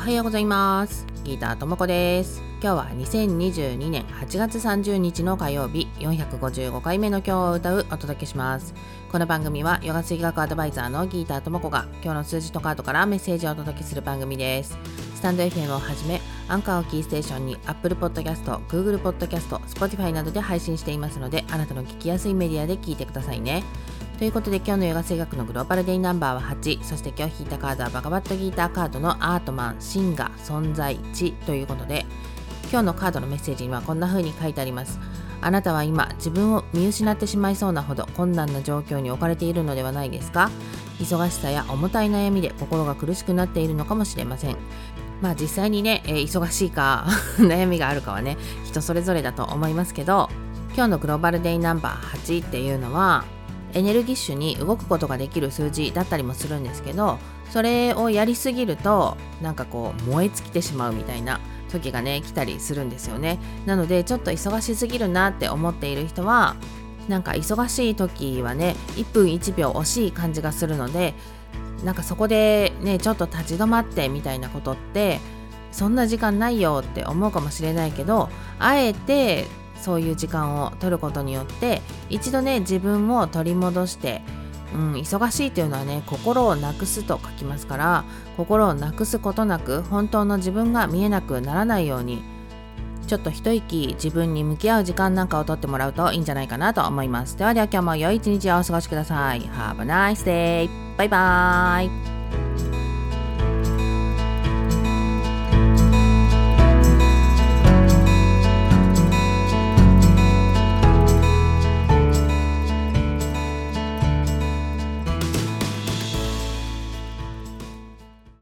はようございます。ギーターともこです。今日は2022年8月30日の火曜日455回目の今日を歌うお届けします。この番組はヨガ水学アドバイザーのギーターともこが今日の数字とカードからメッセージをお届けする番組です。スタンド FM をはじめアンカーをキーステーションに Apple Podcast、Google Podcast、Spotify などで配信していますのであなたの聞きやすいメディアで聞いてくださいね。ということで今日のヨガ声楽のグローバルデイナンバーは8そして今日引いたカードはバカバットギーターカードのアートマン、シンガ、存在、地ということで今日のカードのメッセージにはこんな風に書いてあります。あなたは今自分を見失ってしまいそうなほど困難な状況に置かれているのではないですか？忙しさや重たい悩みで心が苦しくなっているのかもしれません。まあ実際にね、えー、忙しいか 悩みがあるかはね人それぞれだと思いますけど今日のグローバルデイナンバー8っていうのはエネルギッシュに動くことができる数字だったりもするんですけどそれをやりすぎるとなんかこう燃え尽きてしまうみたいな時がね来たりするんですよね。なのでちょっと忙しすぎるなって思っている人はなんか忙しい時はね1分1秒惜しい感じがするのでなんかそこでねちょっと立ち止まってみたいなことってそんな時間ないよって思うかもしれないけどあえてそういう時間を取ることによって一度ね自分を取り戻してうん、忙しいというのはね心をなくすと書きますから心をなくすことなく本当の自分が見えなくならないようにちょっと一息自分に向き合う時間なんかをとってもらうといいんじゃないかなと思います。ではでは今日も良い一日をお過ごしください。Have a nice day! バイバーイ